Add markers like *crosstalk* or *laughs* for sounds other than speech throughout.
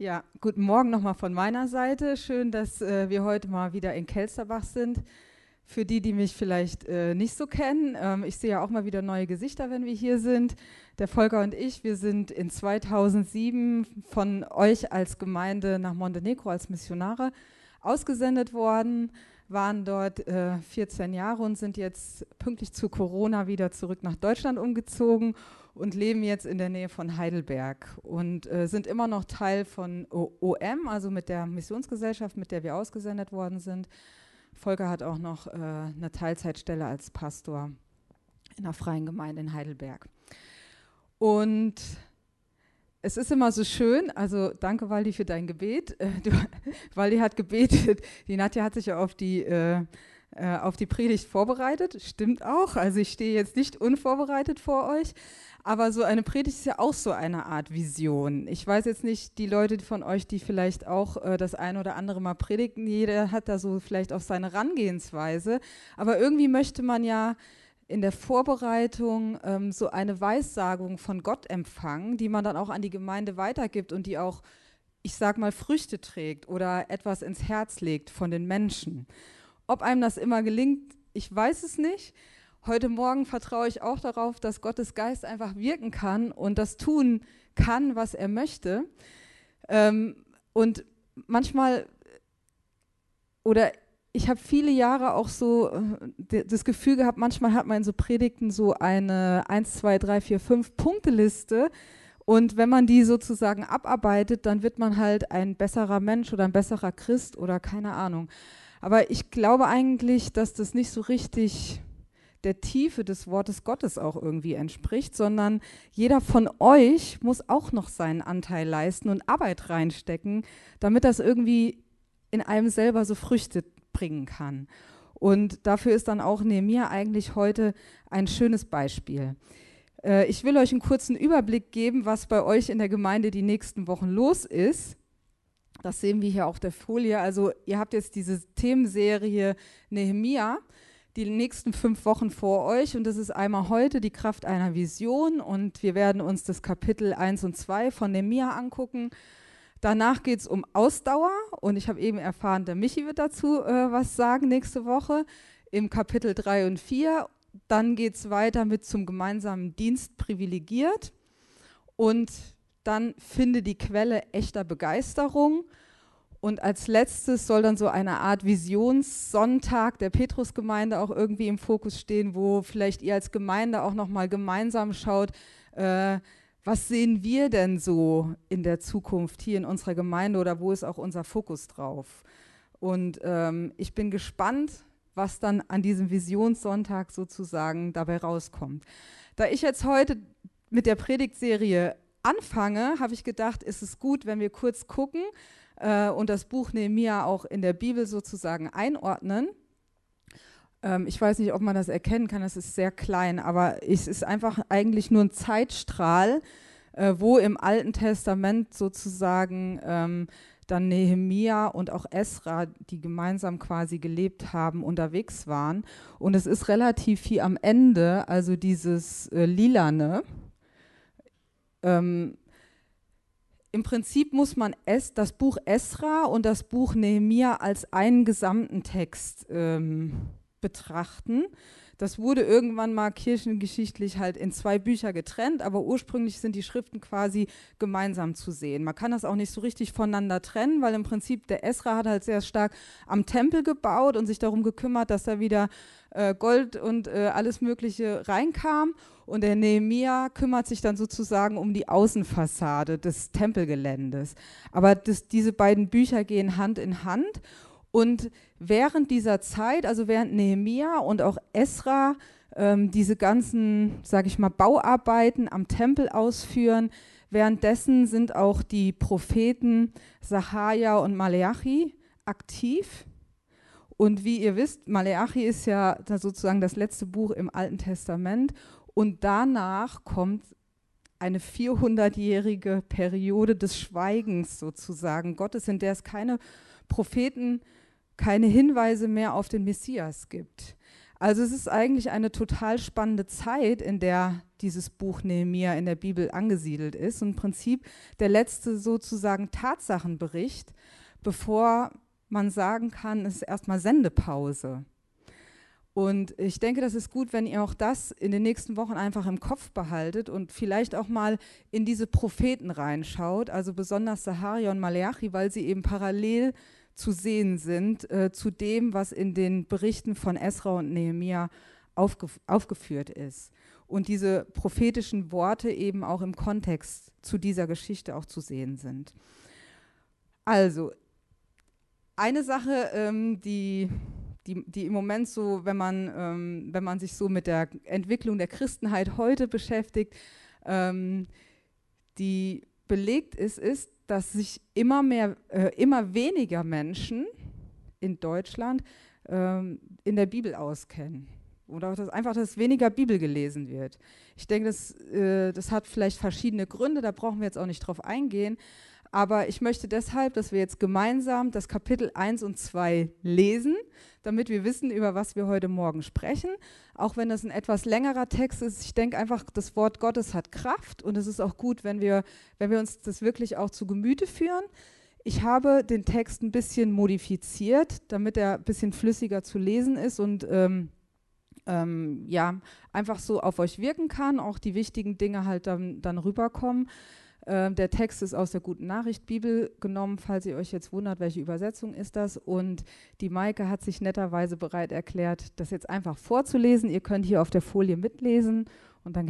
Ja, guten Morgen nochmal von meiner Seite. Schön, dass äh, wir heute mal wieder in Kelsterbach sind. Für die, die mich vielleicht äh, nicht so kennen, ähm, ich sehe ja auch mal wieder neue Gesichter, wenn wir hier sind. Der Volker und ich, wir sind in 2007 von euch als Gemeinde nach Montenegro als Missionare ausgesendet worden, waren dort äh, 14 Jahre und sind jetzt pünktlich zu Corona wieder zurück nach Deutschland umgezogen und leben jetzt in der Nähe von Heidelberg und äh, sind immer noch Teil von o OM, also mit der Missionsgesellschaft, mit der wir ausgesendet worden sind. Volker hat auch noch äh, eine Teilzeitstelle als Pastor in einer freien Gemeinde in Heidelberg. Und es ist immer so schön, also danke Waldi für dein Gebet. Äh, du, *laughs* Waldi hat gebetet, die Nadja hat sich ja auf die äh, äh, auf die Predigt vorbereitet. Stimmt auch. Also ich stehe jetzt nicht unvorbereitet vor euch. Aber so eine Predigt ist ja auch so eine Art Vision. Ich weiß jetzt nicht, die Leute von euch, die vielleicht auch äh, das eine oder andere mal predigen, jeder hat da so vielleicht auch seine Herangehensweise. Aber irgendwie möchte man ja in der Vorbereitung ähm, so eine Weissagung von Gott empfangen, die man dann auch an die Gemeinde weitergibt und die auch, ich sag mal, Früchte trägt oder etwas ins Herz legt von den Menschen. Ob einem das immer gelingt, ich weiß es nicht. Heute Morgen vertraue ich auch darauf, dass Gottes Geist einfach wirken kann und das tun kann, was er möchte. Ähm, und manchmal, oder ich habe viele Jahre auch so äh, das Gefühl gehabt, manchmal hat man in so Predigten so eine 1, 2, 3, 4, 5 Punkteliste. Und wenn man die sozusagen abarbeitet, dann wird man halt ein besserer Mensch oder ein besserer Christ oder keine Ahnung. Aber ich glaube eigentlich, dass das nicht so richtig der Tiefe des Wortes Gottes auch irgendwie entspricht, sondern jeder von euch muss auch noch seinen Anteil leisten und Arbeit reinstecken, damit das irgendwie in einem selber so Früchte bringen kann. Und dafür ist dann auch Nehemiah eigentlich heute ein schönes Beispiel. Äh, ich will euch einen kurzen Überblick geben, was bei euch in der Gemeinde die nächsten Wochen los ist. Das sehen wir hier auf der Folie. Also ihr habt jetzt diese Themenserie Nehemia, die nächsten fünf Wochen vor euch. Und das ist einmal heute die Kraft einer Vision. Und wir werden uns das Kapitel 1 und 2 von Nehemia angucken. Danach geht es um Ausdauer. Und ich habe eben erfahren, der Michi wird dazu äh, was sagen nächste Woche im Kapitel 3 und 4. Dann geht es weiter mit zum gemeinsamen Dienst privilegiert. Und dann finde die Quelle echter Begeisterung. Und als letztes soll dann so eine Art Visionssonntag der Petrusgemeinde auch irgendwie im Fokus stehen, wo vielleicht ihr als Gemeinde auch nochmal gemeinsam schaut, äh, was sehen wir denn so in der Zukunft hier in unserer Gemeinde oder wo ist auch unser Fokus drauf? Und ähm, ich bin gespannt, was dann an diesem Visionssonntag sozusagen dabei rauskommt. Da ich jetzt heute mit der Predigtserie anfange, habe ich gedacht, ist es gut, wenn wir kurz gucken äh, und das Buch Nehemia auch in der Bibel sozusagen einordnen. Ähm, ich weiß nicht, ob man das erkennen kann, es ist sehr klein, aber es ist einfach eigentlich nur ein Zeitstrahl, äh, wo im Alten Testament sozusagen ähm, dann Nehemia und auch Esra, die gemeinsam quasi gelebt haben, unterwegs waren. Und es ist relativ viel am Ende, also dieses äh, Lilane, ähm, Im Prinzip muss man es, das Buch Esra und das Buch Nehemia als einen gesamten Text ähm, betrachten. Das wurde irgendwann mal kirchengeschichtlich halt in zwei Bücher getrennt, aber ursprünglich sind die Schriften quasi gemeinsam zu sehen. Man kann das auch nicht so richtig voneinander trennen, weil im Prinzip der Esra hat halt sehr stark am Tempel gebaut und sich darum gekümmert, dass da wieder äh, Gold und äh, alles Mögliche reinkam. Und der Nehemia kümmert sich dann sozusagen um die Außenfassade des Tempelgeländes. Aber das, diese beiden Bücher gehen Hand in Hand. Und während dieser Zeit, also während Nehemia und auch Esra ähm, diese ganzen, sage ich mal, Bauarbeiten am Tempel ausführen, währenddessen sind auch die Propheten Sahaja und Maleachi aktiv. Und wie ihr wisst, Maleachi ist ja sozusagen das letzte Buch im Alten Testament und danach kommt eine 400-jährige Periode des Schweigens sozusagen Gottes, in der es keine Propheten, keine Hinweise mehr auf den Messias gibt. Also es ist eigentlich eine total spannende Zeit, in der dieses Buch Nehemia in der Bibel angesiedelt ist. Und im Prinzip der letzte sozusagen Tatsachenbericht, bevor man sagen kann, es ist erstmal Sendepause. Und ich denke, das ist gut, wenn ihr auch das in den nächsten Wochen einfach im Kopf behaltet und vielleicht auch mal in diese Propheten reinschaut, also besonders Saharia und Maleachi, weil sie eben parallel zu sehen sind äh, zu dem, was in den Berichten von Esra und Nehemia aufgef aufgeführt ist. Und diese prophetischen Worte eben auch im Kontext zu dieser Geschichte auch zu sehen sind. Also, eine Sache, ähm, die, die, die im Moment so, wenn man, ähm, wenn man sich so mit der Entwicklung der Christenheit heute beschäftigt, ähm, die belegt ist, ist, dass sich immer mehr, äh, immer weniger Menschen in Deutschland ähm, in der Bibel auskennen. Oder dass einfach, dass weniger Bibel gelesen wird. Ich denke, das, äh, das hat vielleicht verschiedene Gründe, da brauchen wir jetzt auch nicht drauf eingehen. Aber ich möchte deshalb, dass wir jetzt gemeinsam das Kapitel 1 und 2 lesen, damit wir wissen, über was wir heute Morgen sprechen. Auch wenn das ein etwas längerer Text ist, ich denke einfach, das Wort Gottes hat Kraft und es ist auch gut, wenn wir, wenn wir uns das wirklich auch zu Gemüte führen. Ich habe den Text ein bisschen modifiziert, damit er ein bisschen flüssiger zu lesen ist und ähm, ähm, ja, einfach so auf euch wirken kann, auch die wichtigen Dinge halt dann, dann rüberkommen. Ähm, der Text ist aus der Guten Nachricht Bibel genommen, falls ihr euch jetzt wundert, welche Übersetzung ist das. Und die Maike hat sich netterweise bereit erklärt, das jetzt einfach vorzulesen. Ihr könnt hier auf der Folie mitlesen und dann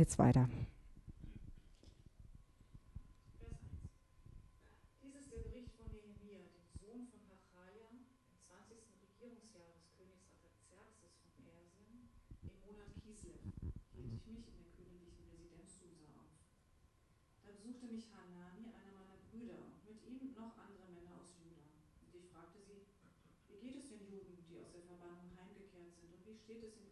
geht es weiter.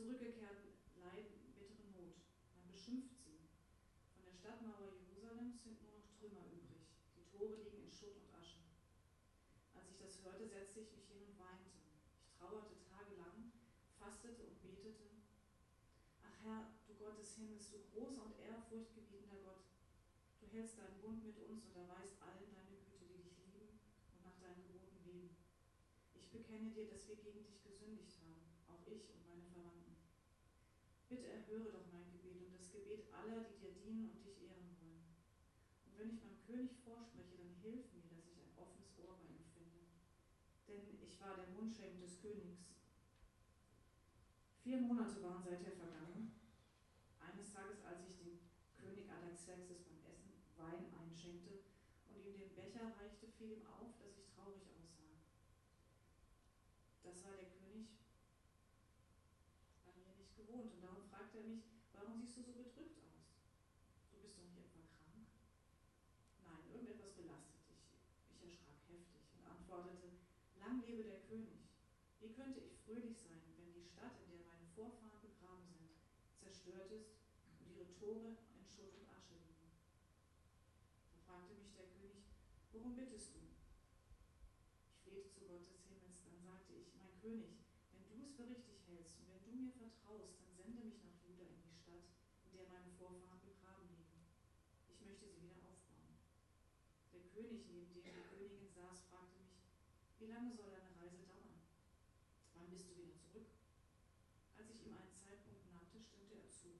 Zurückgekehrten leiden bittere Not. Man beschimpft sie. Von der Stadtmauer Jerusalems sind nur noch Trümmer übrig. Die Tore liegen in Schutt und Asche. Als ich das hörte, setzte ich mich hin und weinte. Ich trauerte tagelang, fastete und betete. Ach Herr, du Gott des Himmels, du großer und ehrfurchtgebietender Gott, du hältst deinen Bund mit uns und erweist allen deine Güte, die dich lieben und nach deinen Geboten leben. Ich bekenne dir, dass wir gegen dich gesündigt haben, auch ich und meine Verwandten. Bitte erhöre doch mein Gebet und das Gebet aller, die dir dienen und dich ehren wollen. Und wenn ich meinem König vorspreche, dann hilf mir, dass ich ein offenes Ohr bei ihm finde. Denn ich war der Mundschenk des Königs. Vier Monate waren seither vergangen. Eines Tages, als ich dem König Adaxerxes beim Essen Wein einschenkte und ihm den Becher reichte, fiel ihm auf, dass ich traurig aussah. Das war der König gewohnt. Und darum fragte er mich, warum siehst du so bedrückt aus? Du bist doch nicht etwa krank? Nein, irgendetwas belastet dich. Ich erschrak heftig und antwortete, lang lebe der König. Wie könnte ich fröhlich sein, wenn die Stadt, in der meine Vorfahren begraben sind, zerstört ist Tore in Schutt und Asche liegen? Da fragte mich der König, worum bittest du? Ich flehte zu Gott des Himmels, dann sagte ich, mein König, wenn du es für richtig hältst und wenn du mir vertraust, dann sende mich nach Juda in die Stadt, in der meine Vorfahren begraben liegen. Ich möchte sie wieder aufbauen. Der König, neben dem die Königin saß, fragte mich, wie lange soll deine Reise dauern? Wann bist du wieder zurück? Als ich ihm einen Zeitpunkt nannte, stimmte er zu.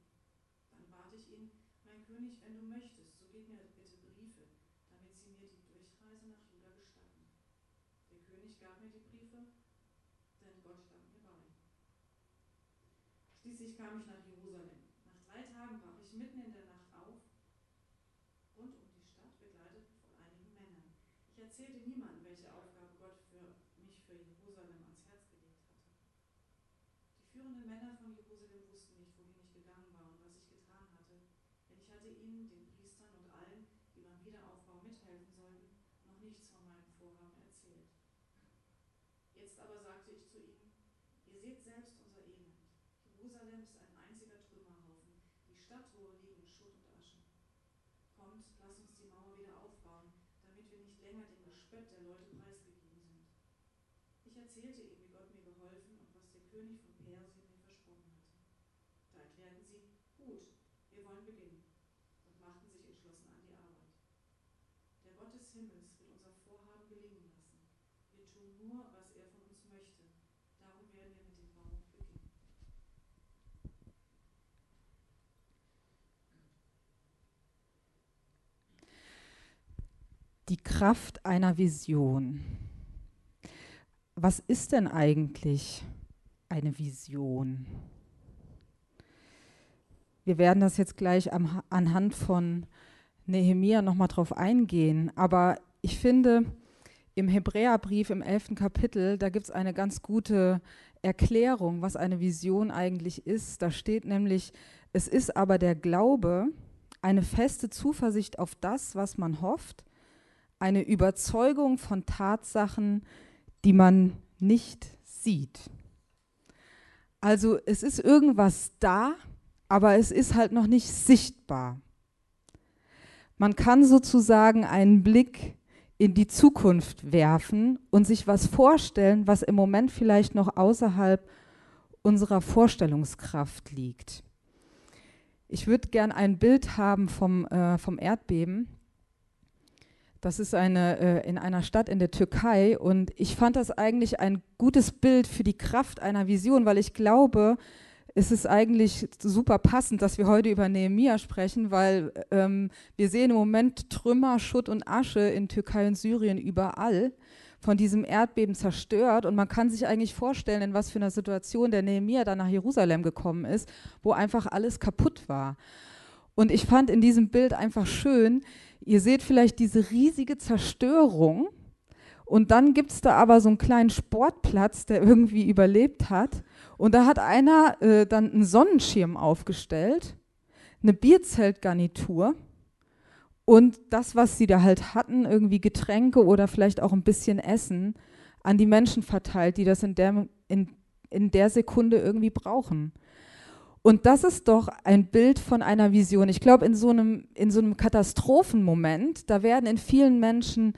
Dann bat ich ihn, mein König, wenn du möchtest, so gib mir bitte Briefe, damit sie mir die Durchreise nach Juda gestatten. Der König gab mir die Briefe, denn Gott stand mir bei. Schließlich kam ich nach. Nach drei Tagen brach ich mitten in der Nacht auf, rund um die Stadt, begleitet von einigen Männern. Ich erzählte niemandem, welche Aufgabe Gott für mich für Jerusalem ans Herz gelegt hatte. Die führenden Männer von Jerusalem wussten nicht, wohin ich gegangen war und was ich getan hatte, denn ich hatte ihnen, den Priestern und allen, die beim Wiederaufbau mithelfen sollten, noch nichts von meinem Vorhaben erzählt. Jetzt aber sagte ich zu ihnen, ihr seht selbst unser Elend. Jerusalem ist ein einziger Trümmerhaufen. Die Stadttore liegen in Schutt und Asche. Kommt, lass uns die Mauer wieder aufbauen, damit wir nicht länger dem Gespött der Leute preisgegeben sind. Ich erzählte ihm, wie Gott König von Persien mir versprochen hatte. Da erklärten sie, gut, wir wollen beginnen und machten sich entschlossen an die Arbeit. Der Gott des Himmels wird unser Vorhaben gelingen lassen. Wir tun nur, was er von uns möchte. Darum werden wir mit dem Bau beginnen. Die Kraft einer Vision. Was ist denn eigentlich eine Vision? Wir werden das jetzt gleich am, anhand von Nehemia nochmal drauf eingehen, aber ich finde, im Hebräerbrief im 11. Kapitel, da gibt es eine ganz gute Erklärung, was eine Vision eigentlich ist. Da steht nämlich, es ist aber der Glaube, eine feste Zuversicht auf das, was man hofft, eine Überzeugung von Tatsachen, die man nicht sieht. Also es ist irgendwas da, aber es ist halt noch nicht sichtbar. Man kann sozusagen einen Blick in die Zukunft werfen und sich was vorstellen, was im Moment vielleicht noch außerhalb unserer Vorstellungskraft liegt. Ich würde gern ein Bild haben vom, äh, vom Erdbeben. Das ist eine, äh, in einer Stadt in der Türkei und ich fand das eigentlich ein gutes Bild für die Kraft einer Vision, weil ich glaube, es ist eigentlich super passend, dass wir heute über Nehemia sprechen, weil ähm, wir sehen im Moment Trümmer, Schutt und Asche in Türkei und Syrien überall von diesem Erdbeben zerstört und man kann sich eigentlich vorstellen, in was für einer Situation der Nehemia dann nach Jerusalem gekommen ist, wo einfach alles kaputt war. Und ich fand in diesem Bild einfach schön, Ihr seht vielleicht diese riesige Zerstörung und dann gibt es da aber so einen kleinen Sportplatz, der irgendwie überlebt hat. Und da hat einer äh, dann einen Sonnenschirm aufgestellt, eine Bierzeltgarnitur und das, was sie da halt hatten, irgendwie Getränke oder vielleicht auch ein bisschen Essen, an die Menschen verteilt, die das in der, in, in der Sekunde irgendwie brauchen. Und das ist doch ein Bild von einer Vision. Ich glaube, in, so einem, in so einem Katastrophenmoment, da werden in vielen Menschen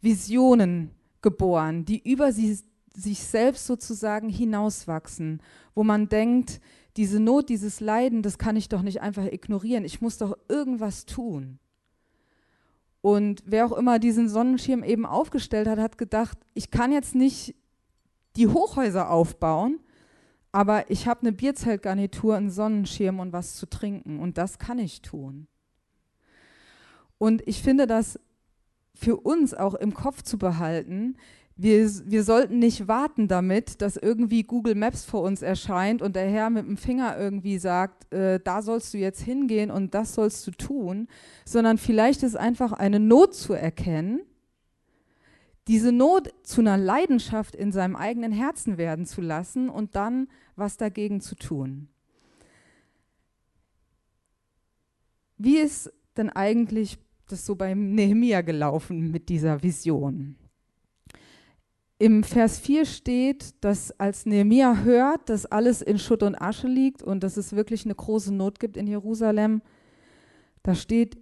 Visionen geboren, die über sie, sich selbst sozusagen hinauswachsen, wo man denkt, diese Not, dieses Leiden, das kann ich doch nicht einfach ignorieren. Ich muss doch irgendwas tun. Und wer auch immer diesen Sonnenschirm eben aufgestellt hat, hat gedacht, ich kann jetzt nicht die Hochhäuser aufbauen, aber ich habe eine Bierzeltgarnitur, einen Sonnenschirm und was zu trinken und das kann ich tun. Und ich finde das für uns auch im Kopf zu behalten. Wir, wir sollten nicht warten damit, dass irgendwie Google Maps vor uns erscheint und der Herr mit dem Finger irgendwie sagt, äh, da sollst du jetzt hingehen und das sollst du tun, sondern vielleicht ist einfach eine Not zu erkennen diese Not zu einer Leidenschaft in seinem eigenen Herzen werden zu lassen und dann was dagegen zu tun. Wie ist denn eigentlich das so beim Nehemia gelaufen mit dieser Vision? Im Vers 4 steht, dass als Nehemia hört, dass alles in Schutt und Asche liegt und dass es wirklich eine große Not gibt in Jerusalem, da steht,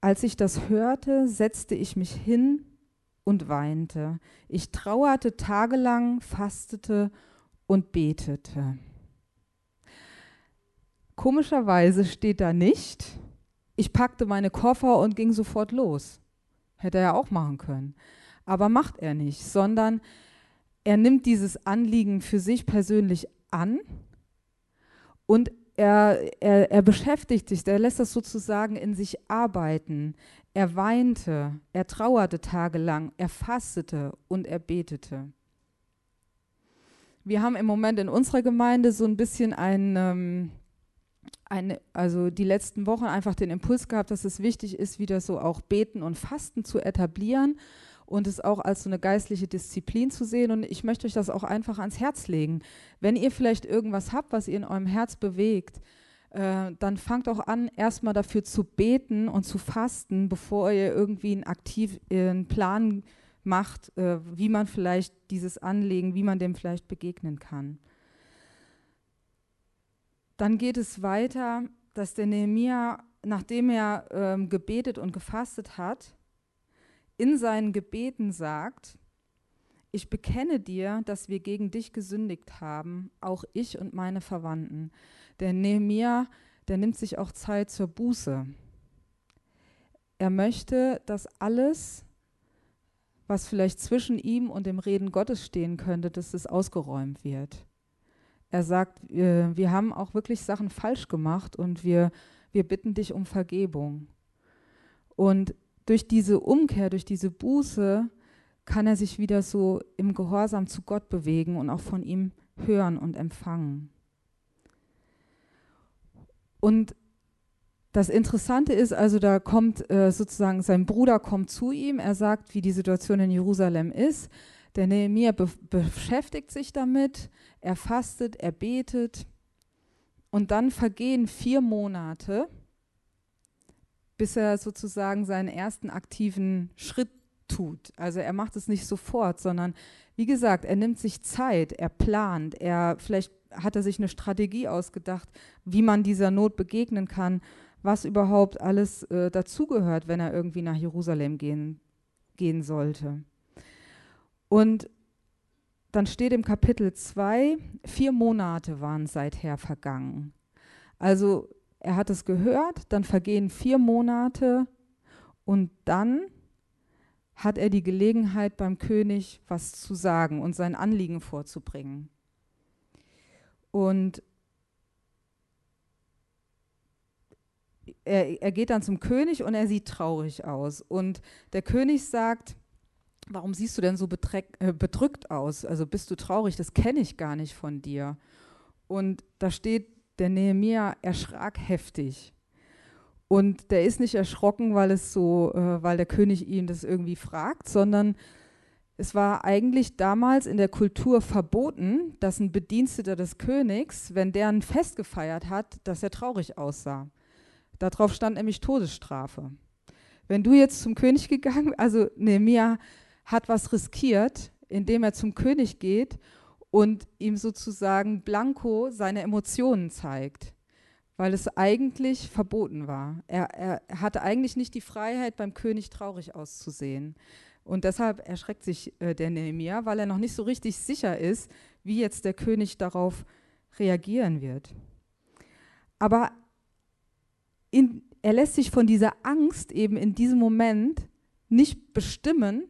als ich das hörte, setzte ich mich hin und weinte. Ich trauerte tagelang, fastete und betete. Komischerweise steht da nicht, ich packte meine Koffer und ging sofort los. Hätte er ja auch machen können. Aber macht er nicht, sondern er nimmt dieses Anliegen für sich persönlich an und er, er, er beschäftigt sich, er lässt das sozusagen in sich arbeiten. Er weinte, er trauerte tagelang, er fastete und er betete. Wir haben im Moment in unserer Gemeinde so ein bisschen ein, ähm, eine, also die letzten Wochen einfach den Impuls gehabt, dass es wichtig ist, wieder so auch Beten und Fasten zu etablieren und es auch als so eine geistliche Disziplin zu sehen. Und ich möchte euch das auch einfach ans Herz legen. Wenn ihr vielleicht irgendwas habt, was ihr in eurem Herz bewegt, äh, dann fangt auch an, erstmal dafür zu beten und zu fasten, bevor ihr irgendwie einen aktiv äh, Plan macht, äh, wie man vielleicht dieses Anlegen, wie man dem vielleicht begegnen kann. Dann geht es weiter, dass der Nehemia, nachdem er ähm, gebetet und gefastet hat, in seinen Gebeten sagt, ich bekenne dir, dass wir gegen dich gesündigt haben, auch ich und meine Verwandten. Der Nehemiah, der nimmt sich auch Zeit zur Buße. Er möchte, dass alles, was vielleicht zwischen ihm und dem Reden Gottes stehen könnte, dass es ausgeräumt wird. Er sagt, wir haben auch wirklich Sachen falsch gemacht und wir, wir bitten dich um Vergebung. Und durch diese Umkehr, durch diese Buße, kann er sich wieder so im Gehorsam zu Gott bewegen und auch von ihm hören und empfangen. Und das Interessante ist also, da kommt äh, sozusagen sein Bruder kommt zu ihm, er sagt, wie die Situation in Jerusalem ist. Der Nehemiah be beschäftigt sich damit, er fastet, er betet und dann vergehen vier Monate, bis er sozusagen seinen ersten aktiven Schritt tut. Also er macht es nicht sofort, sondern wie gesagt, er nimmt sich Zeit, er plant, er vielleicht hat er sich eine Strategie ausgedacht, wie man dieser Not begegnen kann, was überhaupt alles äh, dazugehört, wenn er irgendwie nach Jerusalem gehen, gehen sollte. Und dann steht im Kapitel 2, vier Monate waren seither vergangen. Also er hat es gehört, dann vergehen vier Monate und dann hat er die Gelegenheit, beim König was zu sagen und sein Anliegen vorzubringen. Und er, er geht dann zum König und er sieht traurig aus. Und der König sagt, warum siehst du denn so äh, bedrückt aus? Also bist du traurig? Das kenne ich gar nicht von dir. Und da steht, der Nehemiah erschrak heftig. Und der ist nicht erschrocken, weil es so, äh, weil der König ihn das irgendwie fragt, sondern es war eigentlich damals in der Kultur verboten, dass ein Bediensteter des Königs, wenn der ein Fest gefeiert hat, dass er traurig aussah. Darauf stand nämlich Todesstrafe. Wenn du jetzt zum König gegangen, *laughs* also Nehemiah hat was riskiert, indem er zum König geht und ihm sozusagen blanko seine Emotionen zeigt weil es eigentlich verboten war. Er, er, hatte eigentlich nicht die Freiheit, beim König traurig auszusehen. Und deshalb erschreckt sich äh, der Nehemiah, weil er noch nicht so richtig sicher ist, wie jetzt der König darauf reagieren wird. Aber in, er lässt sich von dieser Angst eben in diesem Moment nicht bestimmen,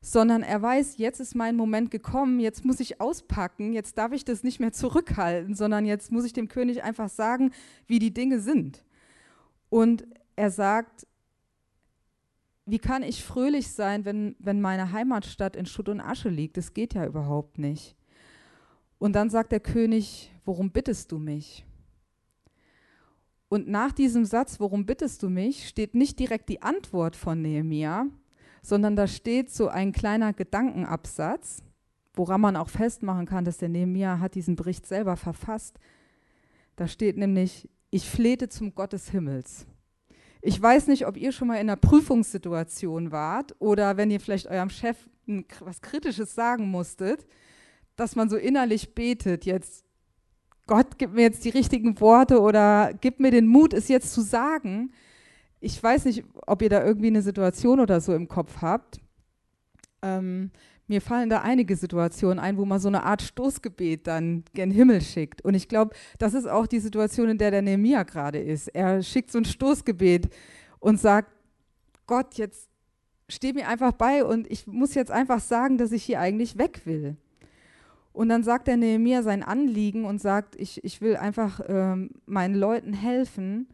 sondern er weiß, jetzt ist mein Moment gekommen, jetzt muss ich auspacken, jetzt darf ich das nicht mehr zurückhalten, sondern jetzt muss ich dem König einfach sagen, wie die Dinge sind. Und er sagt, wie kann ich fröhlich sein, wenn, wenn meine Heimatstadt in Schutt und Asche liegt? Das geht ja überhaupt nicht. Und dann sagt der König, worum bittest du mich? Und nach diesem Satz, worum bittest du mich, steht nicht direkt die Antwort von Nehemiah, sondern da steht so ein kleiner Gedankenabsatz, woran man auch festmachen kann, dass der Nehemiah hat diesen Bericht selber verfasst. Da steht nämlich, ich flehte zum Gott des Himmels. Ich weiß nicht, ob ihr schon mal in einer Prüfungssituation wart oder wenn ihr vielleicht eurem Chef was Kritisches sagen musstet, dass man so innerlich betet, jetzt Gott, gib mir jetzt die richtigen Worte oder gib mir den Mut, es jetzt zu sagen ich weiß nicht, ob ihr da irgendwie eine Situation oder so im Kopf habt. Ähm, mir fallen da einige Situationen ein, wo man so eine Art Stoßgebet dann gen Himmel schickt. Und ich glaube, das ist auch die Situation, in der der Nehemia gerade ist. Er schickt so ein Stoßgebet und sagt, Gott, jetzt steh mir einfach bei und ich muss jetzt einfach sagen, dass ich hier eigentlich weg will. Und dann sagt der Nehemia sein Anliegen und sagt, ich, ich will einfach ähm, meinen Leuten helfen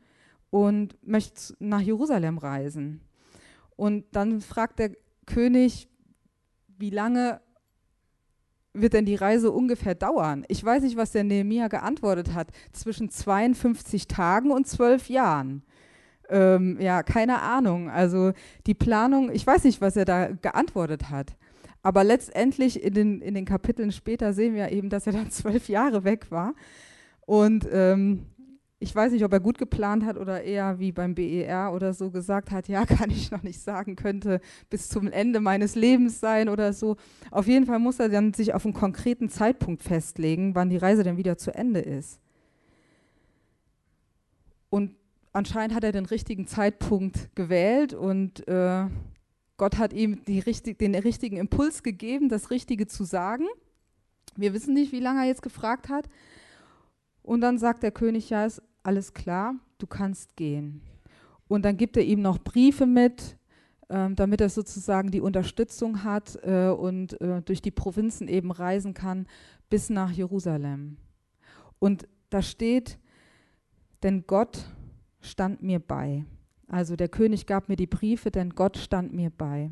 und möchte nach Jerusalem reisen. Und dann fragt der König, wie lange wird denn die Reise ungefähr dauern? Ich weiß nicht, was der Nehemiah geantwortet hat. Zwischen 52 Tagen und zwölf Jahren. Ähm, ja, keine Ahnung. Also die Planung, ich weiß nicht, was er da geantwortet hat. Aber letztendlich in den, in den Kapiteln später sehen wir eben, dass er dann *laughs* zwölf Jahre weg war. Und ähm, ich weiß nicht, ob er gut geplant hat oder eher wie beim BER oder so gesagt hat, ja, *laughs* kann ich noch nicht sagen, könnte bis zum Ende meines Lebens sein oder so. Auf jeden Fall muss er dann sich auf einen konkreten Zeitpunkt festlegen, wann die Reise dann wieder zu Ende ist. Und anscheinend hat er den richtigen Zeitpunkt gewählt und äh, Gott hat ihm richtig, den richtigen Impuls gegeben, das Richtige zu sagen. Wir wissen nicht, wie lange er jetzt gefragt hat. Und dann sagt der König, ja, ist alles klar, du kannst gehen. Und dann gibt er ihm noch Briefe mit, ähm, damit er sozusagen die Unterstützung hat äh, und äh, durch die Provinzen eben reisen kann bis nach Jerusalem. Und da steht, denn Gott stand mir bei. Also der König gab mir die Briefe, denn Gott stand mir bei.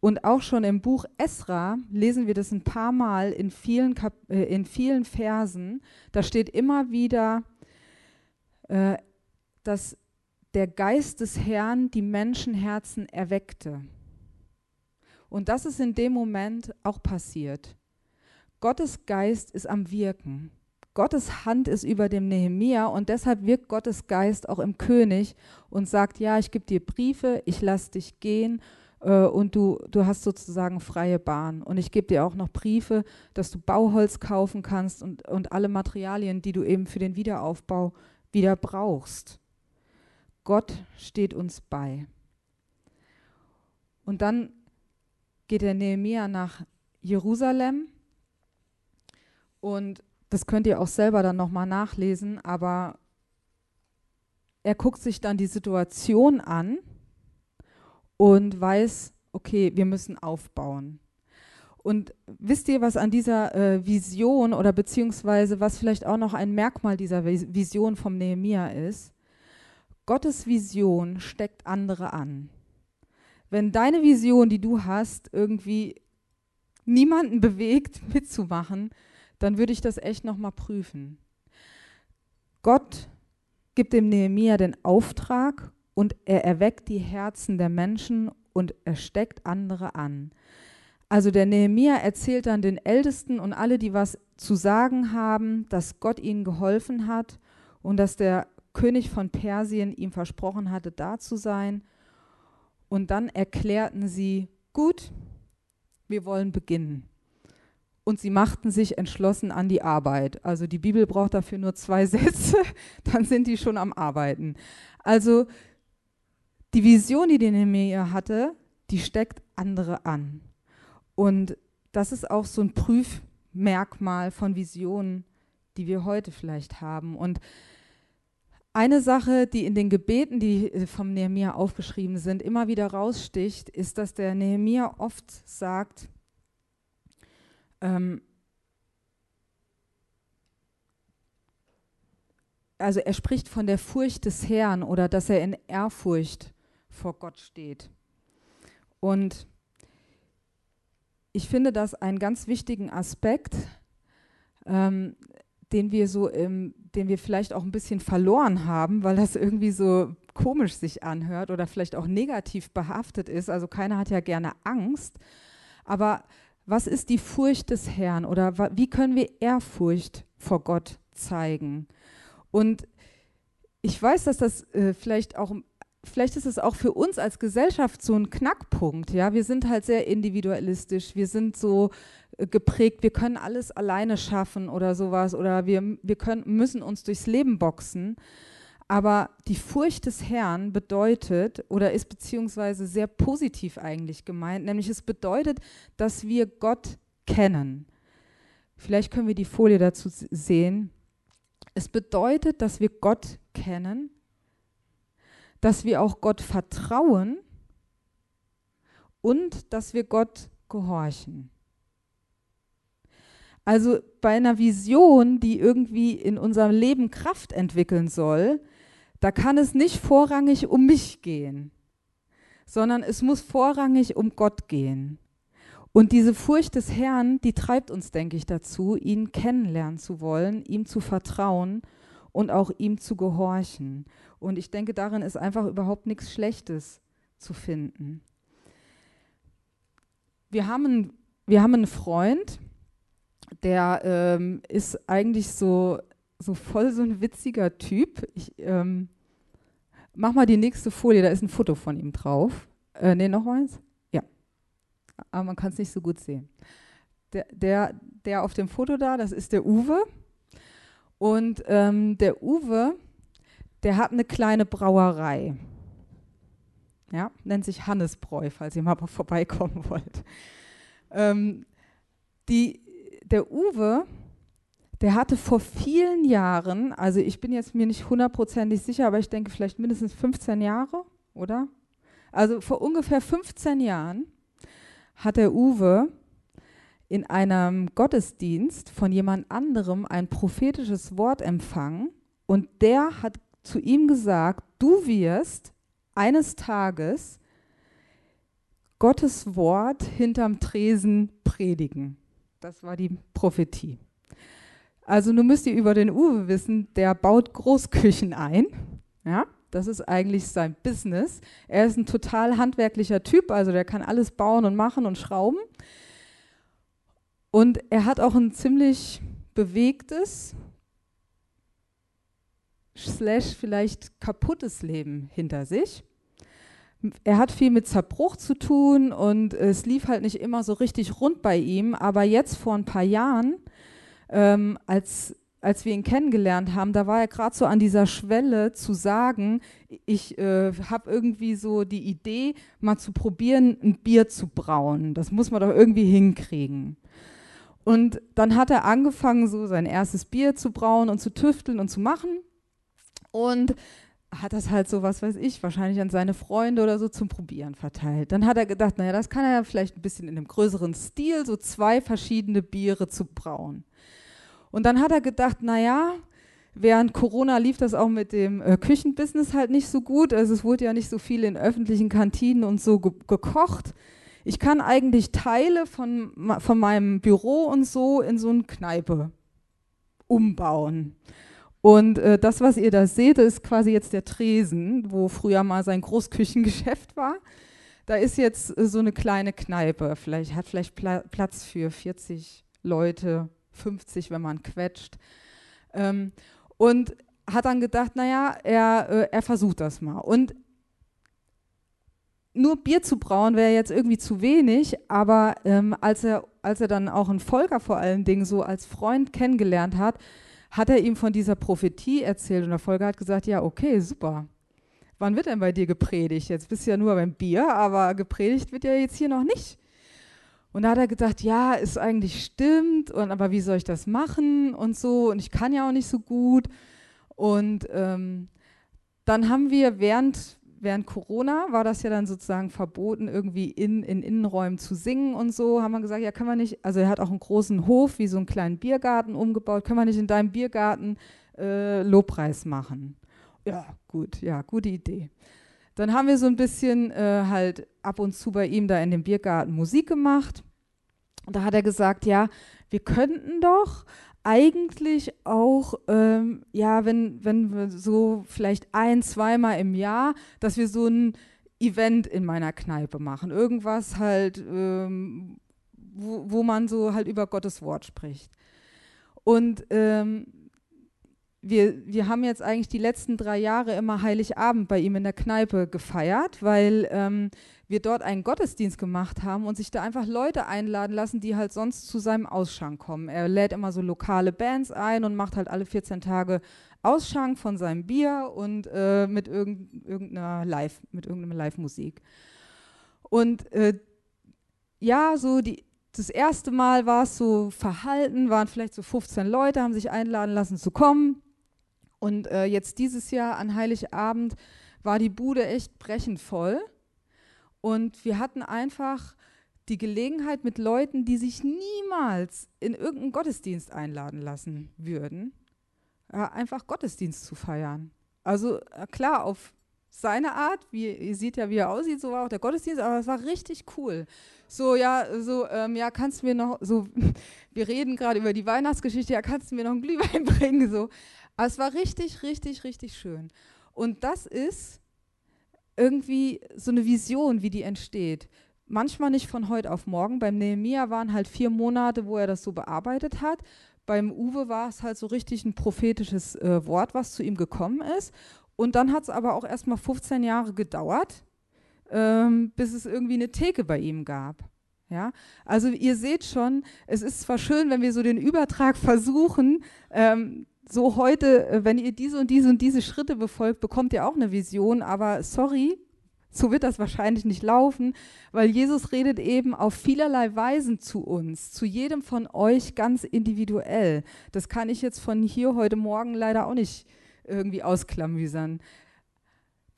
Und auch schon im Buch Esra lesen wir das ein paar Mal in vielen, Kap äh, in vielen Versen. Da steht immer wieder, äh, dass der Geist des Herrn die Menschenherzen erweckte. Und das ist in dem Moment auch passiert. Gottes Geist ist am Wirken. Gottes Hand ist über dem Nehemia und deshalb wirkt Gottes Geist auch im König und sagt, ja, ich gebe dir Briefe, ich lasse dich gehen und du, du hast sozusagen freie Bahn. Und ich gebe dir auch noch Briefe, dass du Bauholz kaufen kannst und, und alle Materialien, die du eben für den Wiederaufbau wieder brauchst. Gott steht uns bei. Und dann geht der Nehemia nach Jerusalem und das könnt ihr auch selber dann nochmal nachlesen, aber er guckt sich dann die Situation an und weiß, okay, wir müssen aufbauen. Und wisst ihr, was an dieser äh, Vision oder beziehungsweise was vielleicht auch noch ein Merkmal dieser Vision vom Nehemia ist? Gottes Vision steckt andere an. Wenn deine Vision, die du hast, irgendwie niemanden bewegt, *laughs* mitzumachen, dann würde ich das echt nochmal prüfen. Gott gibt dem Nehemia den Auftrag und er erweckt die Herzen der Menschen und er steckt andere an. Also der Nehemia erzählt dann den Ältesten und alle, die was zu sagen haben, dass Gott ihnen geholfen hat und dass der König von Persien ihm versprochen hatte, da zu sein. Und dann erklärten sie, gut, wir wollen beginnen und sie machten sich entschlossen an die Arbeit. Also die Bibel braucht dafür nur zwei *laughs* Sätze, dann sind die schon am Arbeiten. Also die Vision, die der Nehemiah hatte, die steckt andere an. Und das ist auch so ein Prüfmerkmal von Visionen, die wir heute vielleicht haben. Und eine Sache, die in den Gebeten, die vom Nehemiah aufgeschrieben sind, immer wieder raussticht, ist, dass der Nehemiah oft sagt, ähm, also er spricht von der Furcht des Herrn oder dass er in Ehrfurcht vor Gott steht. Und ich finde das einen ganz wichtigen Aspekt, ähm, den wir so, im, den wir vielleicht auch ein bisschen verloren haben, weil das irgendwie so komisch sich anhört oder vielleicht auch negativ behaftet ist. Also keiner hat ja gerne Angst, aber was ist die Furcht des Herrn oder wie können wir Ehrfurcht vor Gott zeigen? Und ich weiß, dass das äh, vielleicht auch, vielleicht ist es auch für uns als Gesellschaft so ein Knackpunkt. Ja, wir sind halt sehr individualistisch, wir sind so äh, geprägt, wir können alles alleine schaffen oder sowas oder wir, wir können, müssen uns durchs Leben boxen. Aber die Furcht des Herrn bedeutet oder ist beziehungsweise sehr positiv eigentlich gemeint, nämlich es bedeutet, dass wir Gott kennen. Vielleicht können wir die Folie dazu sehen. Es bedeutet, dass wir Gott kennen, dass wir auch Gott vertrauen und dass wir Gott gehorchen. Also bei einer Vision, die irgendwie in unserem Leben Kraft entwickeln soll, da kann es nicht vorrangig um mich gehen, sondern es muss vorrangig um Gott gehen. Und diese Furcht des Herrn, die treibt uns, denke ich, dazu, ihn kennenlernen zu wollen, ihm zu vertrauen und auch ihm zu gehorchen. Und ich denke, darin ist einfach überhaupt nichts Schlechtes zu finden. Wir haben, wir haben einen Freund, der ähm, ist eigentlich so so voll so ein witziger Typ. Ich ähm, mach mal die nächste Folie, da ist ein Foto von ihm drauf. Äh, ne, noch eins? Ja. Aber man kann es nicht so gut sehen. Der, der, der auf dem Foto da, das ist der Uwe. Und ähm, der Uwe, der hat eine kleine Brauerei. Ja, nennt sich Hannesbräu, falls ihr mal *laughs* vorbeikommen wollt. Ähm, die, der Uwe, der hatte vor vielen Jahren, also ich bin jetzt mir nicht hundertprozentig sicher, aber ich denke vielleicht mindestens 15 Jahre, oder? Also vor ungefähr 15 Jahren hat der Uwe in einem Gottesdienst von jemand anderem ein prophetisches Wort empfangen und der hat zu ihm gesagt, du wirst eines Tages Gottes Wort hinterm Tresen predigen. Das war die Prophetie. Also nun müsst ihr über den Uwe wissen, der baut Großküchen ein. Ja, das ist eigentlich sein Business. Er ist ein total handwerklicher Typ, also der kann alles bauen und machen und schrauben. Und er hat auch ein ziemlich bewegtes, slash vielleicht kaputtes Leben hinter sich. Er hat viel mit Zerbruch zu tun und es lief halt nicht immer so richtig rund bei ihm. Aber jetzt vor ein paar Jahren, ähm, als, als wir ihn kennengelernt haben, da war er gerade so an dieser Schwelle zu sagen, ich äh, habe irgendwie so die Idee, mal zu probieren, ein Bier zu brauen. Das muss man doch irgendwie hinkriegen. Und dann hat er angefangen, so sein erstes Bier zu brauen und zu tüfteln und zu machen. Und hat das halt so, was weiß ich, wahrscheinlich an seine Freunde oder so zum Probieren verteilt. Dann hat er gedacht, naja, das kann er ja vielleicht ein bisschen in einem größeren Stil, so zwei verschiedene Biere zu brauen. Und dann hat er gedacht, naja, während Corona lief das auch mit dem äh, Küchenbusiness halt nicht so gut. Also es wurde ja nicht so viel in öffentlichen Kantinen und so ge gekocht. Ich kann eigentlich Teile von, von meinem Büro und so in so eine Kneipe umbauen. Und äh, das, was ihr da seht, ist quasi jetzt der Tresen, wo früher mal sein Großküchengeschäft war. Da ist jetzt äh, so eine kleine Kneipe. Vielleicht hat vielleicht Pla Platz für 40 Leute, 50, wenn man quetscht. Ähm, und hat dann gedacht, naja, er, äh, er versucht das mal. Und nur Bier zu brauen wäre jetzt irgendwie zu wenig, aber ähm, als, er, als er dann auch einen Volker vor allen Dingen so als Freund kennengelernt hat, hat er ihm von dieser Prophetie erzählt und der Folger hat gesagt, ja, okay, super. Wann wird denn bei dir gepredigt? Jetzt bist du ja nur beim Bier, aber gepredigt wird ja jetzt hier noch nicht. Und da hat er gedacht, ja, ist eigentlich stimmt, und aber wie soll ich das machen und so, und ich kann ja auch nicht so gut. Und ähm, dann haben wir während während Corona war das ja dann sozusagen verboten, irgendwie in, in Innenräumen zu singen und so. Haben wir gesagt, ja, können wir nicht, also er hat auch einen großen Hof, wie so einen kleinen Biergarten umgebaut, können wir nicht in deinem Biergarten äh, Lobpreis machen? Ja, gut, ja, gute Idee. Dann haben wir so ein bisschen äh, halt ab und zu bei ihm da in dem Biergarten Musik gemacht. Und da hat er gesagt, ja, wir könnten doch eigentlich auch, ähm, ja, wenn, wenn wir so vielleicht ein, zweimal im Jahr, dass wir so ein Event in meiner Kneipe machen. Irgendwas halt, ähm, wo, wo man so halt über Gottes Wort spricht. Und ähm, wir, wir haben jetzt eigentlich die letzten drei Jahre immer Heiligabend bei ihm in der Kneipe gefeiert, weil ähm, wir dort einen Gottesdienst gemacht haben und sich da einfach Leute einladen lassen, die halt sonst zu seinem Ausschank kommen. Er lädt immer so lokale Bands ein und macht halt alle 14 Tage Ausschank von seinem Bier und äh, mit irgendeiner Live, mit irgendeiner Live-Musik. Und äh, ja, so die, das erste Mal war es so verhalten, waren vielleicht so 15 Leute, haben sich einladen lassen zu kommen. Und äh, jetzt dieses Jahr an Heiligabend war die Bude echt brechend voll. Und wir hatten einfach die Gelegenheit mit Leuten, die sich niemals in irgendeinen Gottesdienst einladen lassen würden, ja, einfach Gottesdienst zu feiern. Also äh, klar, auf seine Art, wie, ihr seht ja, wie er aussieht, so war auch der Gottesdienst, aber es war richtig cool. So, ja, so, ähm, ja, kannst du mir noch, so, *laughs* wir reden gerade über die Weihnachtsgeschichte, ja, kannst du mir noch einen Glühwein *laughs* bringen, so. Aber es war richtig, richtig, richtig schön. Und das ist irgendwie so eine Vision, wie die entsteht. Manchmal nicht von heute auf morgen. Beim Nehemia waren halt vier Monate, wo er das so bearbeitet hat. Beim Uwe war es halt so richtig ein prophetisches äh, Wort, was zu ihm gekommen ist. Und dann hat es aber auch erst mal 15 Jahre gedauert, ähm, bis es irgendwie eine Theke bei ihm gab. Ja, also ihr seht schon, es ist zwar schön, wenn wir so den Übertrag versuchen, ähm, so heute, äh, wenn ihr diese und diese und diese Schritte befolgt, bekommt ihr auch eine Vision, aber sorry, so wird das wahrscheinlich nicht laufen, weil Jesus redet eben auf vielerlei Weisen zu uns, zu jedem von euch ganz individuell. Das kann ich jetzt von hier heute Morgen leider auch nicht irgendwie ausklamüsern.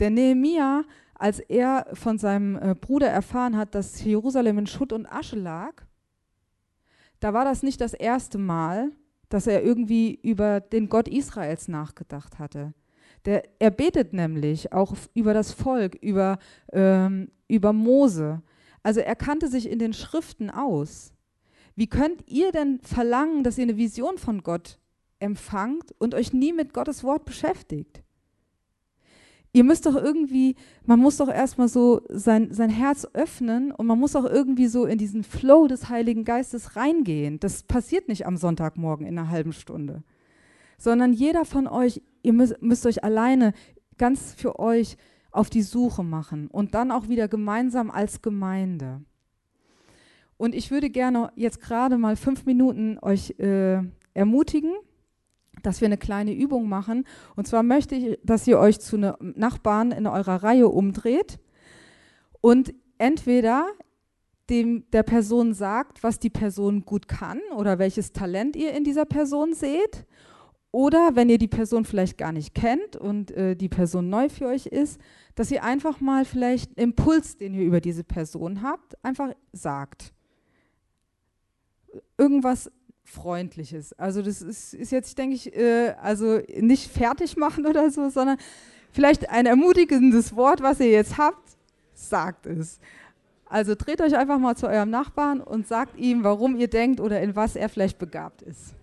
Der Nehemia, als er von seinem äh, Bruder erfahren hat, dass Jerusalem in Schutt und Asche lag, da war das nicht das erste Mal, dass er irgendwie über den Gott Israels nachgedacht hatte. Der, er betet nämlich auch über das Volk, über, ähm, über Mose. Also er kannte sich in den Schriften aus. Wie könnt ihr denn verlangen, dass ihr eine Vision von Gott empfangt und euch nie mit Gottes Wort beschäftigt? Ihr müsst doch irgendwie, man muss doch erstmal so sein, sein Herz öffnen und man muss auch irgendwie so in diesen Flow des Heiligen Geistes reingehen. Das passiert nicht am Sonntagmorgen in einer halben Stunde, sondern jeder von euch, ihr müsst, müsst euch alleine ganz für euch auf die Suche machen und dann auch wieder gemeinsam als Gemeinde. Und ich würde gerne jetzt gerade mal fünf Minuten euch äh, ermutigen, dass wir eine kleine Übung machen. Und zwar möchte ich, dass ihr euch zu einem Nachbarn in eurer Reihe umdreht und entweder dem, der Person sagt, was die Person gut kann oder welches Talent ihr in dieser Person seht. Oder wenn ihr die Person vielleicht gar nicht kennt und äh, die Person neu für euch ist, dass ihr einfach mal vielleicht einen Impuls, den ihr über diese Person habt, einfach sagt. Irgendwas Freundliches. Also das ist, ist jetzt, denke ich, äh, also nicht fertig machen oder so, sondern vielleicht ein ermutigendes Wort, was ihr jetzt habt, sagt es. Also dreht euch einfach mal zu eurem Nachbarn und sagt ihm, warum ihr denkt oder in was er vielleicht begabt ist.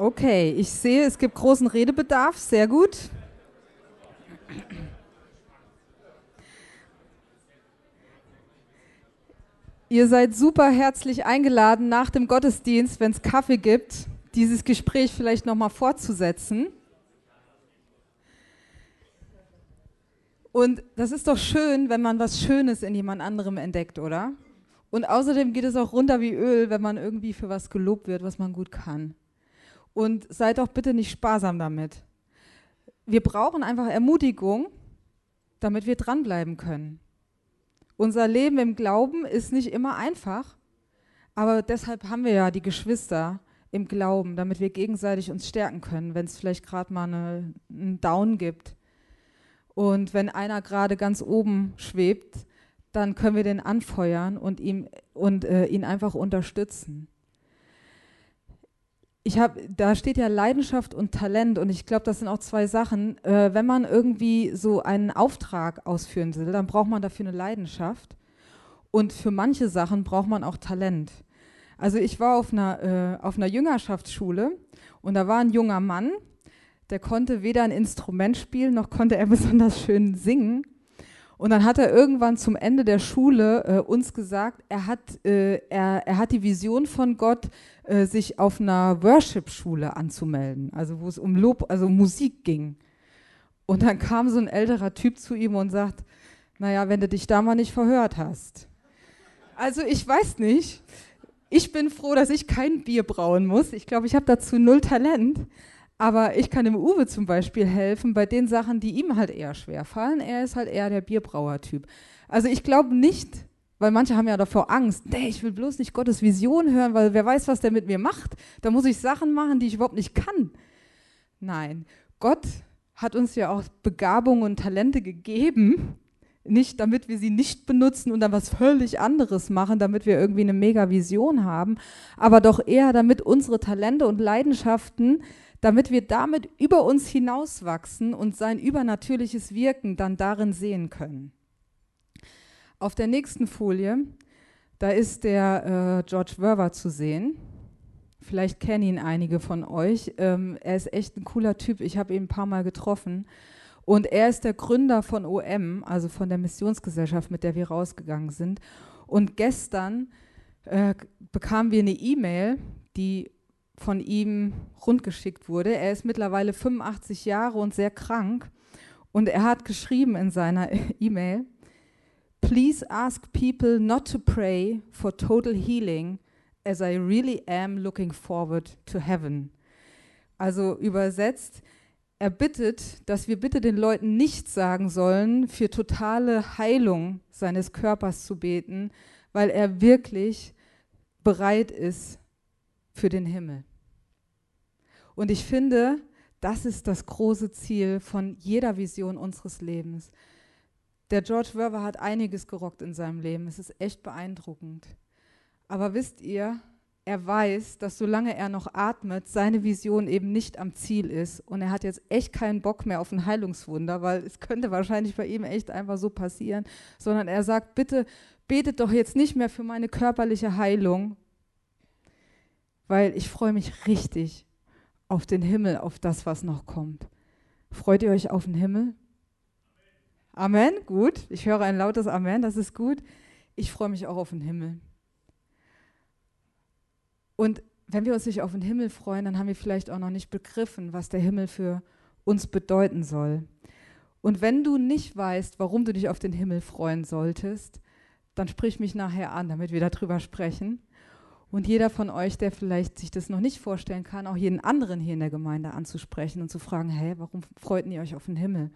Okay, ich sehe, es gibt großen Redebedarf. Sehr gut. Ihr seid super herzlich eingeladen, nach dem Gottesdienst, wenn es Kaffee gibt, dieses Gespräch vielleicht nochmal fortzusetzen. Und das ist doch schön, wenn man was Schönes in jemand anderem entdeckt, oder? Und außerdem geht es auch runter wie Öl, wenn man irgendwie für was gelobt wird, was man gut kann. Und seid doch bitte nicht sparsam damit. Wir brauchen einfach Ermutigung, damit wir dranbleiben können. Unser Leben im Glauben ist nicht immer einfach, aber deshalb haben wir ja die Geschwister im Glauben, damit wir gegenseitig uns stärken können, wenn es vielleicht gerade mal eine, einen Down gibt. Und wenn einer gerade ganz oben schwebt, dann können wir den anfeuern und, ihm, und äh, ihn einfach unterstützen. Ich hab, da steht ja Leidenschaft und Talent und ich glaube, das sind auch zwei Sachen. Äh, wenn man irgendwie so einen Auftrag ausführen will, dann braucht man dafür eine Leidenschaft und für manche Sachen braucht man auch Talent. Also ich war auf einer, äh, auf einer Jüngerschaftsschule und da war ein junger Mann, der konnte weder ein Instrument spielen, noch konnte er *laughs* besonders schön singen. Und dann hat er irgendwann zum Ende der Schule äh, uns gesagt, er hat, äh, er, er hat die Vision von Gott, äh, sich auf einer Worship-Schule anzumelden, also wo es um Lob, also Musik ging. Und dann kam so ein älterer Typ zu ihm und sagt, naja, wenn du dich da mal nicht verhört hast. Also ich weiß nicht. Ich bin froh, dass ich kein Bier brauen muss. Ich glaube, ich habe dazu null Talent. Aber ich kann dem Uwe zum Beispiel helfen bei den Sachen, die ihm halt eher schwer fallen. Er ist halt eher der Bierbrauer-Typ. Also ich glaube nicht, weil manche haben ja davor Angst, nee, ich will bloß nicht Gottes Vision hören, weil wer weiß, was der mit mir macht. Da muss ich Sachen machen, die ich überhaupt nicht kann. Nein, Gott hat uns ja auch Begabungen und Talente gegeben, nicht damit wir sie nicht benutzen und dann was völlig anderes machen, damit wir irgendwie eine mega Vision haben, aber doch eher damit unsere Talente und Leidenschaften damit wir damit über uns hinauswachsen und sein übernatürliches Wirken dann darin sehen können. Auf der nächsten Folie, da ist der äh, George Werver zu sehen. Vielleicht kennen ihn einige von euch. Ähm, er ist echt ein cooler Typ. Ich habe ihn ein paar Mal getroffen. Und er ist der Gründer von OM, also von der Missionsgesellschaft, mit der wir rausgegangen sind. Und gestern äh, bekamen wir eine E-Mail, die von ihm rundgeschickt wurde. Er ist mittlerweile 85 Jahre und sehr krank. Und er hat geschrieben in seiner *laughs* E-Mail, Please ask people not to pray for total healing, as I really am looking forward to heaven. Also übersetzt, er bittet, dass wir bitte den Leuten nicht sagen sollen, für totale Heilung seines Körpers zu beten, weil er wirklich bereit ist für den Himmel. Und ich finde, das ist das große Ziel von jeder Vision unseres Lebens. Der George Werber hat einiges gerockt in seinem Leben. Es ist echt beeindruckend. Aber wisst ihr, er weiß, dass solange er noch atmet, seine Vision eben nicht am Ziel ist. Und er hat jetzt echt keinen Bock mehr auf ein Heilungswunder, weil es könnte wahrscheinlich bei ihm echt einfach so passieren, sondern er sagt, bitte betet doch jetzt nicht mehr für meine körperliche Heilung, weil ich freue mich richtig auf den Himmel, auf das, was noch kommt. Freut ihr euch auf den Himmel? Amen, gut. Ich höre ein lautes Amen, das ist gut. Ich freue mich auch auf den Himmel. Und wenn wir uns nicht auf den Himmel freuen, dann haben wir vielleicht auch noch nicht begriffen, was der Himmel für uns bedeuten soll. Und wenn du nicht weißt, warum du dich auf den Himmel freuen solltest, dann sprich mich nachher an, damit wir darüber sprechen. Und jeder von euch, der vielleicht sich das noch nicht vorstellen kann, auch jeden anderen hier in der Gemeinde anzusprechen und zu fragen, hey, warum freut ihr euch auf den Himmel?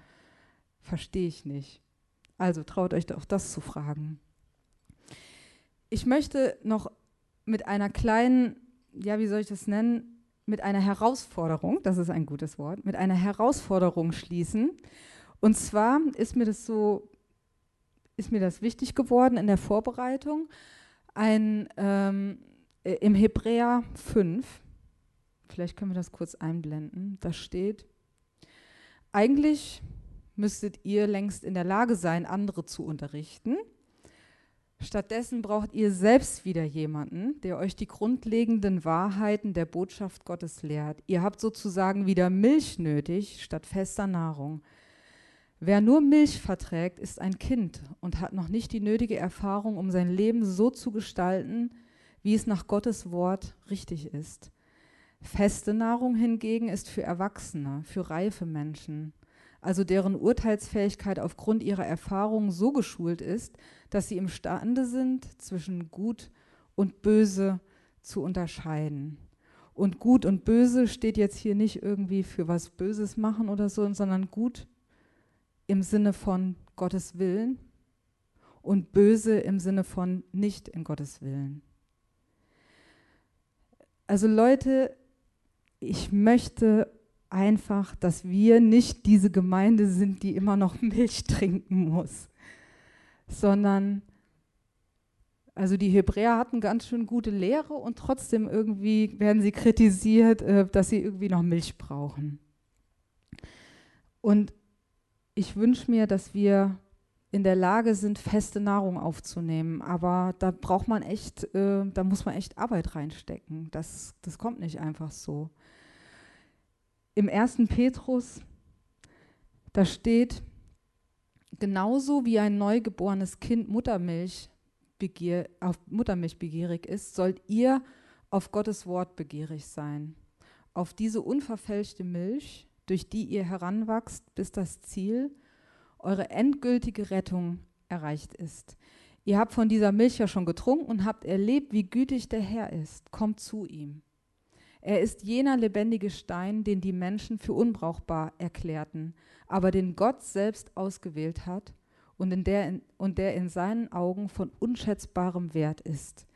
Verstehe ich nicht. Also traut euch doch das zu fragen. Ich möchte noch mit einer kleinen, ja, wie soll ich das nennen, mit einer Herausforderung, das ist ein gutes Wort, mit einer Herausforderung schließen. Und zwar ist mir das so, ist mir das wichtig geworden in der Vorbereitung, ein ähm, äh, im Hebräer 5, vielleicht können wir das kurz einblenden, da steht, eigentlich müsstet ihr längst in der Lage sein, andere zu unterrichten. Stattdessen braucht ihr selbst wieder jemanden, der euch die grundlegenden Wahrheiten der Botschaft Gottes lehrt. Ihr habt sozusagen wieder Milch nötig statt fester Nahrung. Wer nur Milch verträgt, ist ein Kind und hat noch nicht die nötige Erfahrung, um sein Leben so zu gestalten, wie es nach Gottes Wort richtig ist. Feste Nahrung hingegen ist für Erwachsene, für reife Menschen, also deren Urteilsfähigkeit aufgrund ihrer Erfahrungen so geschult ist, dass sie imstande sind, zwischen Gut und Böse zu unterscheiden. Und Gut und Böse steht jetzt hier nicht irgendwie für was Böses machen oder so, sondern Gut im Sinne von Gottes Willen und Böse im Sinne von nicht in Gottes Willen. Also Leute, ich möchte einfach, dass wir nicht diese Gemeinde sind, die immer noch *laughs* Milch trinken muss, sondern also die Hebräer hatten ganz schön gute Lehre und trotzdem irgendwie werden sie kritisiert, äh, dass sie irgendwie noch Milch brauchen. Und ich wünsche mir, dass wir in der Lage sind, feste Nahrung aufzunehmen. Aber da braucht man echt, äh, da muss man echt Arbeit reinstecken. Das, das kommt nicht einfach so. Im ersten Petrus, da steht, genauso wie ein neugeborenes Kind Muttermilch begier, auf Muttermilch begierig ist, sollt ihr auf Gottes Wort begierig sein. Auf diese unverfälschte Milch, durch die ihr heranwachst, bis das Ziel, eure endgültige Rettung erreicht ist. Ihr habt von dieser Milch ja schon getrunken und habt erlebt, wie gütig der Herr ist. Kommt zu ihm. Er ist jener lebendige Stein, den die Menschen für unbrauchbar erklärten, aber den Gott selbst ausgewählt hat und, in der, in, und der in seinen Augen von unschätzbarem Wert ist.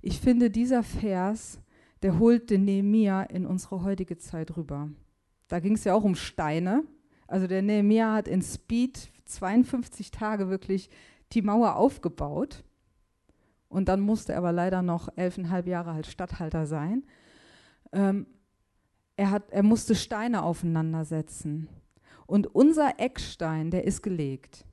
Ich finde, dieser Vers, der holt den Nehemia in unsere heutige Zeit rüber. Da ging es ja auch um Steine, also der Nehemiah hat in Speed 52 Tage wirklich die Mauer aufgebaut. Und dann musste er aber leider noch elfeinhalb Jahre als Statthalter sein. Ähm, er, hat, er musste Steine aufeinandersetzen. Und unser Eckstein, der ist gelegt.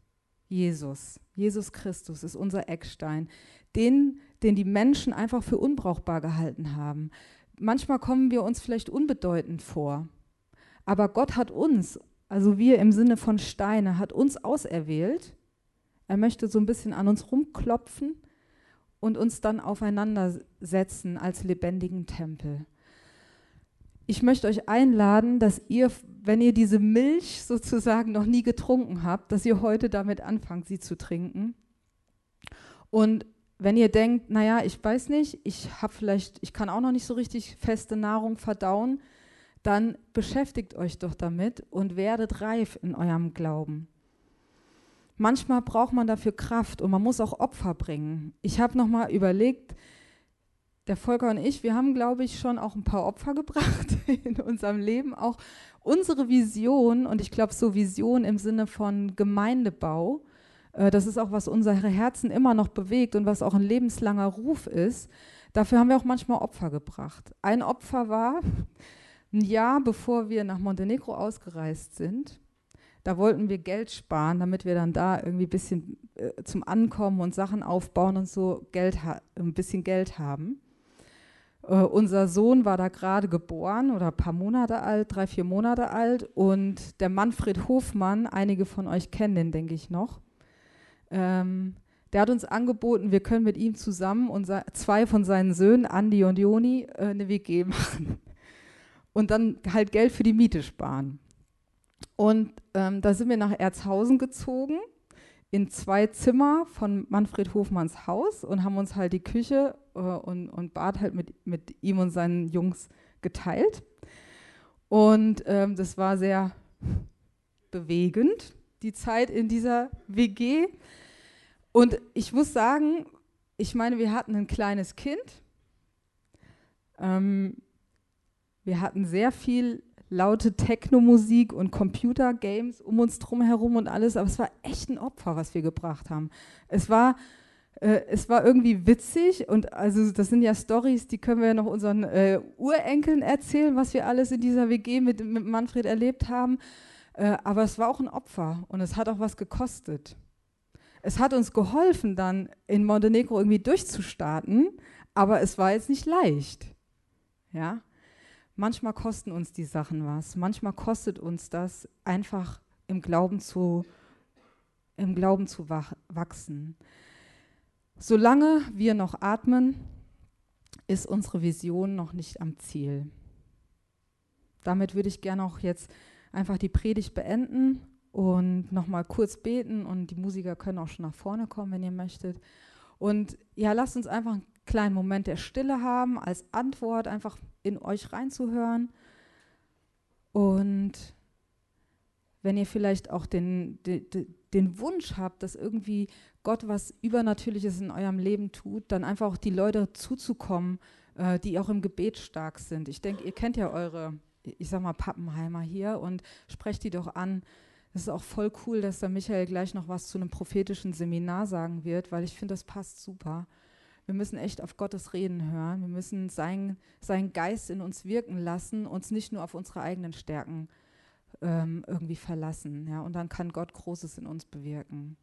Jesus, Jesus Christus ist unser Eckstein, den, den die Menschen einfach für unbrauchbar gehalten haben. Manchmal kommen wir uns vielleicht unbedeutend vor, aber Gott hat uns also wir im Sinne von Steine, hat uns auserwählt. Er möchte so ein bisschen an uns rumklopfen und uns dann aufeinander setzen als lebendigen Tempel. Ich möchte euch einladen, dass ihr, wenn ihr diese Milch sozusagen noch nie getrunken habt, dass ihr heute damit anfangt, sie zu trinken. Und wenn ihr denkt, naja, ich weiß nicht, ich habe vielleicht, ich kann auch noch nicht so richtig feste Nahrung verdauen, dann beschäftigt euch doch damit und werdet reif in eurem Glauben. Manchmal braucht man dafür Kraft und man muss auch Opfer bringen. Ich habe noch mal überlegt, der Volker und ich, wir haben, glaube ich, schon auch ein paar Opfer *laughs* gebracht in unserem Leben. Auch unsere Vision, und ich glaube, so Vision im Sinne von Gemeindebau, äh, das ist auch, was unsere Herzen immer noch bewegt und was auch ein lebenslanger Ruf ist. Dafür haben wir auch manchmal Opfer gebracht. Ein Opfer war, ein Jahr bevor wir nach Montenegro ausgereist sind, da wollten wir Geld sparen, damit wir dann da irgendwie ein bisschen äh, zum Ankommen und Sachen aufbauen und so Geld ein bisschen Geld haben. Äh, unser Sohn war da gerade geboren oder ein paar Monate alt, drei, vier Monate alt. Und der Manfred Hofmann, einige von euch kennen den, denke ich noch, ähm, der hat uns angeboten, wir können mit ihm zusammen und zwei von seinen Söhnen, Andi und Joni, äh, eine WG machen und dann halt Geld für die Miete sparen. Und ähm, da sind wir nach Erzhausen gezogen, in zwei Zimmer von Manfred Hofmanns Haus und haben uns halt die Küche äh, und, und Bad halt mit, mit ihm und seinen Jungs geteilt. Und ähm, das war sehr bewegend, die Zeit in dieser WG. Und ich muss sagen, ich meine, wir hatten ein kleines Kind. Ähm, wir hatten sehr viel laute Techno-Musik und Computer-Games um uns drum herum und alles, aber es war echt ein Opfer, was wir gebracht haben. Es war, äh, es war irgendwie witzig und also das sind ja Stories, die können wir ja noch unseren äh, Urenkeln erzählen, was wir alles in dieser WG mit, mit Manfred erlebt haben. Äh, aber es war auch ein Opfer und es hat auch was gekostet. Es hat uns geholfen, dann in Montenegro irgendwie durchzustarten, aber es war jetzt nicht leicht. Ja, manchmal kosten uns die Sachen was. Manchmal kostet uns das einfach im Glauben zu, im Glauben zu wachsen. Solange wir noch atmen, ist unsere Vision noch nicht am Ziel. Damit würde ich gerne auch jetzt einfach die Predigt beenden und nochmal kurz beten und die Musiker können auch schon nach vorne kommen, wenn ihr möchtet. Und ja, lasst uns einfach einen kleinen Moment der Stille haben, als Antwort einfach in euch reinzuhören. Und wenn ihr vielleicht auch den, den, den Wunsch habt, dass irgendwie Gott was Übernatürliches in eurem Leben tut, dann einfach auch die Leute zuzukommen, äh, die auch im Gebet stark sind. Ich denke, ihr kennt ja eure, ich sag mal, Pappenheimer hier und sprecht die doch an. Es ist auch voll cool, dass der Michael gleich noch was zu einem prophetischen Seminar sagen wird, weil ich finde, das passt super. Wir müssen echt auf Gottes Reden hören. Wir müssen seinen, seinen Geist in uns wirken lassen, uns nicht nur auf unsere eigenen Stärken ähm, irgendwie verlassen. Ja? Und dann kann Gott Großes in uns bewirken.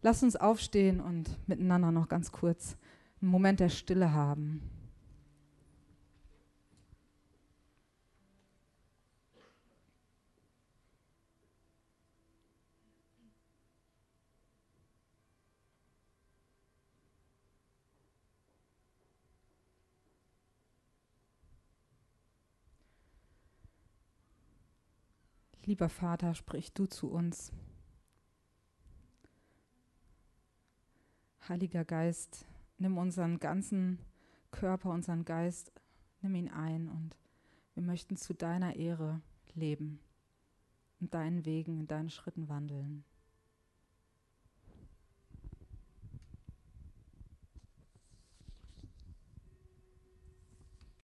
Lass uns aufstehen und miteinander noch ganz kurz einen Moment der Stille haben. Lieber Vater, sprich du zu uns. Heiliger Geist, nimm unseren ganzen Körper, unseren Geist, nimm ihn ein und wir möchten zu deiner Ehre leben und deinen Wegen, in deinen Schritten wandeln.